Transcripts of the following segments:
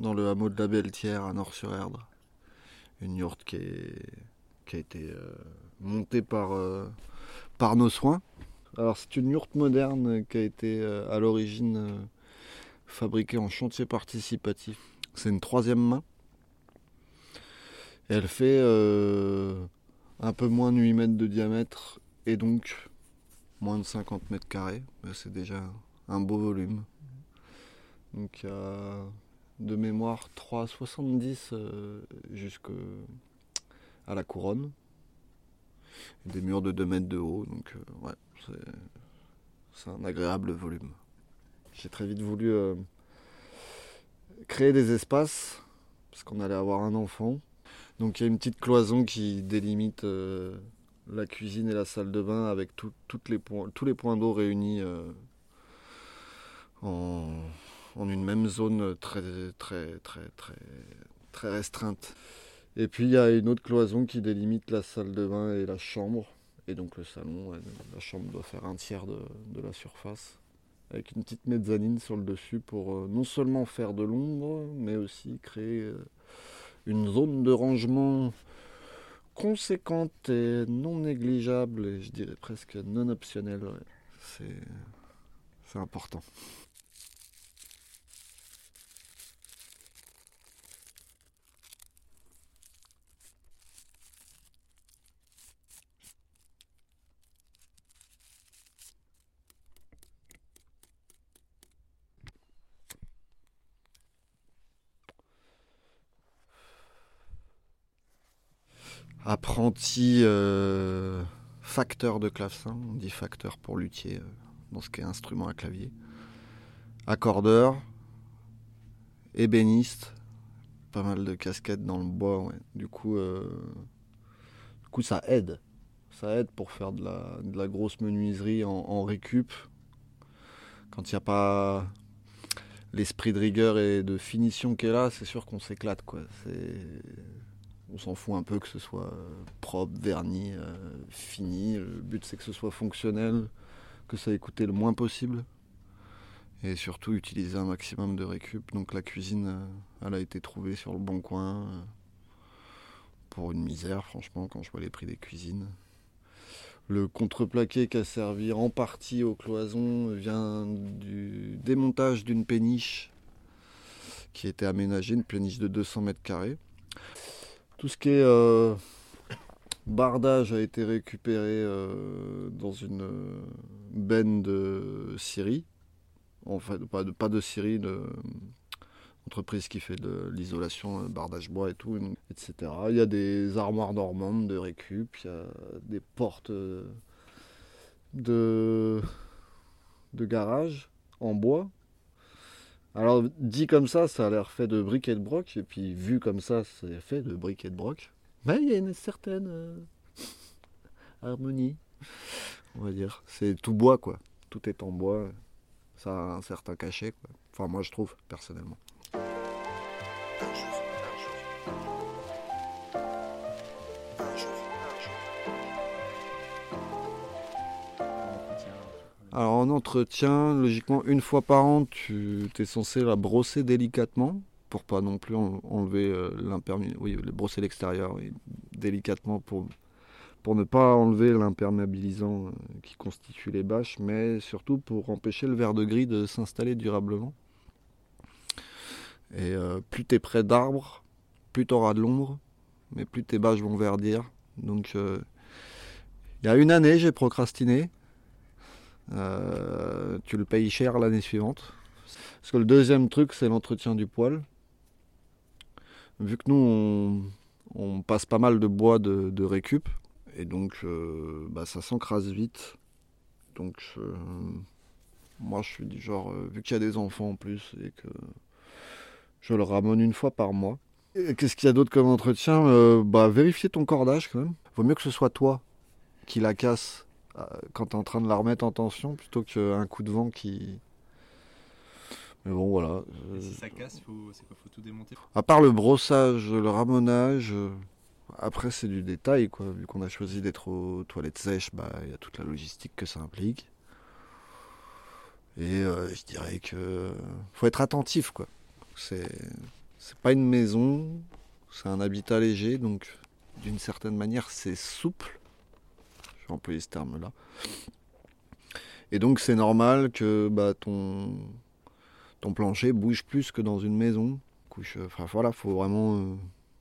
dans le hameau de la Belletière à Nord-sur-Erdre. Une yourte qui, est- qui a été euh, montée par, euh, par nos soins. Alors c'est une yourte moderne qui a été euh, à l'origine fabriquée en chantier participatif. C'est une troisième main. Elle fait un peu moins de 8 mètres de diamètre et donc moins de 50 mètres carrés. C'est déjà un beau volume. Donc de mémoire 3,70 euh, jusqu'à la couronne. Des murs de 2 mètres de haut, donc euh, ouais, c'est- un agréable volume. J'ai très vite voulu euh, créer des espaces, parce qu'on allait avoir un enfant. Donc il y a une petite cloison qui délimite la cuisine et la salle de bain avec tout- toutes les points, tous les points d'eau réunis en, en une même zone très très très très très restreinte. Et puis il y a une autre cloison qui délimite la salle de bain et la chambre. Et donc le salon, la chambre doit faire un tiers de, la surface. Avec une petite mezzanine sur le dessus pour euh, non seulement faire de l'ombre, mais aussi créer euh, une zone de rangement conséquente et non négligeable, et je dirais presque non optionnelle. c'est important. Apprenti euh, facteur de clavecin, on dit facteur pour luthier euh, dans ce qui est instrument à clavier. Accordeur, ébéniste, pas mal de casquettes dans le bois. Du coup, euh, du coup ça aide. Ça aide pour faire de la, grosse menuiserie en, récup. Quand il n'y a pas l'esprit de rigueur et de finition qui est là, c'est sûr qu'on s'éclate. On s'en fout un peu que ce soit euh, propre, verni, euh, fini. Le but c'est que ce soit fonctionnel, que ça ait coûté le moins possible. Et surtout utiliser un maximum de récup. Donc la cuisine, euh, elle a été trouvée sur le bon coin. pour une misère, franchement, quand je vois les prix des cuisines. Le contreplaqué qui a servi en partie aux cloisons vient du démontage d'une péniche qui était aménagée, une péniche de 200 mètres carrés. Tout ce qui est euh, bardage a été récupéré euh, dans une euh, benne de Syrie. En fait, pas de, pas de Syrie, de entreprise qui fait de l'isolation, bardage bois et tout, etc. Il y a des armoires normandes de récup, il y a des portes de, de garage en bois. Alors dit comme ça, ça a l'air fait de briques et de broc, et puis vu comme ça, c'est fait de briques et de broc. Mais il y a une certaine euh, harmonie, on va dire. C'est tout bois, quoi. Tout est en bois. Ça a un certain cachet, quoi. Enfin, moi, je trouve, personnellement. Alors en entretien, logiquement, une fois par an, tu es censé la brosser délicatement pour pas non plus en- enlever euh, l'imperméabilisant. Oui, brosser l'extérieur, délicatement pour, pour ne pas enlever l'imperméabilisant euh, qui constitue les bâches, mais surtout pour empêcher le verre de gris de s'installer durablement. Et euh, plus tu es près d'arbres, plus tu auras de l'ombre, mais plus tes bâches vont verdir. Donc, il y a une année, j'ai procrastiné. Euh, tu le payes cher l'année suivante. Parce que le deuxième truc, c'est l'entretien du poil. Vu que nous, on, passe pas mal de bois de, récup, et donc euh, bah, ça s'encrase vite. Donc, moi, je suis du genre, vu qu'il y a des enfants en plus, et que je le ramène une fois par mois. Qu'est-ce qu'il y a d'autre comme entretien? Euh, Bah vérifier ton cordage quand même. Vaut mieux que ce soit toi qui la casse euh, quand tu es en train de la remettre en tension plutôt qu'un coup de vent qui. Mais bon voilà. Et si ça casse, faut, faut tout démonter À part le brossage, le ramonage, euh, après c'est du détail quoi. Vu qu'on a choisi d'être aux toilettes sèches, bah il y a toute la logistique que ça implique. Et je dirais que faut être attentif quoi. C'est c'est pas une maison, c'est un habitat léger, donc d'une certaine manière c'est souple. Je vais employer ce terme-là. Et donc c'est normal que bah, ton, ton plancher bouge plus que dans une maison. Couche, enfin voilà, faut vraiment euh,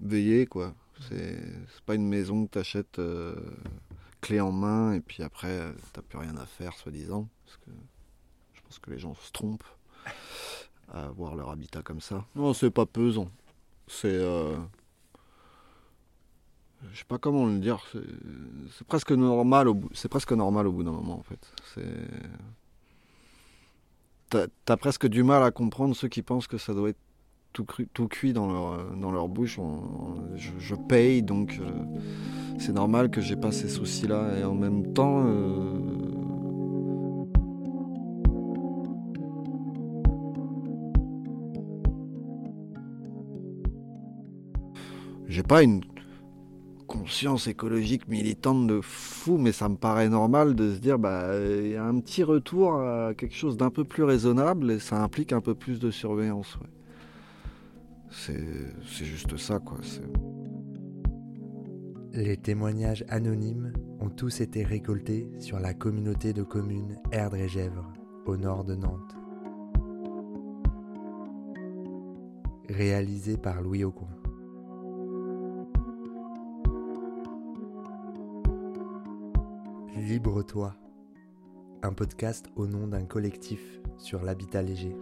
veiller quoi. C'est pas une maison que tu achètes euh, clé en main et puis après t'as plus rien à faire soi-disant. Parce que je pense que les gens se trompent à avoir leur habitat comme ça. Non, c'est pas pesant. C'est. Je sais pas comment le dire. C'est presque normal. Au bout, c'est presque normal au bout d'un moment en fait. T'as, as presque du mal à comprendre ceux qui pensent que ça doit être tout, cru, tout cuit dans leur, dans leur bouche. je, paye donc euh, c'est normal que j'ai pas ces soucis-là et en même temps. Euh, j'ai pas une conscience écologique militante de fou, mais ça me paraît normal de se dire bah un petit retour à quelque chose d'un peu plus raisonnable et ça implique un peu plus de surveillance. C'est juste ça quoi. Les témoignages anonymes ont tous été récoltés sur la communauté de communes Erdre et Gèvres, au nord de Nantes. Réalisé par Louis Aucoin. Libre-toi, un podcast au nom d'un collectif sur l'habitat léger.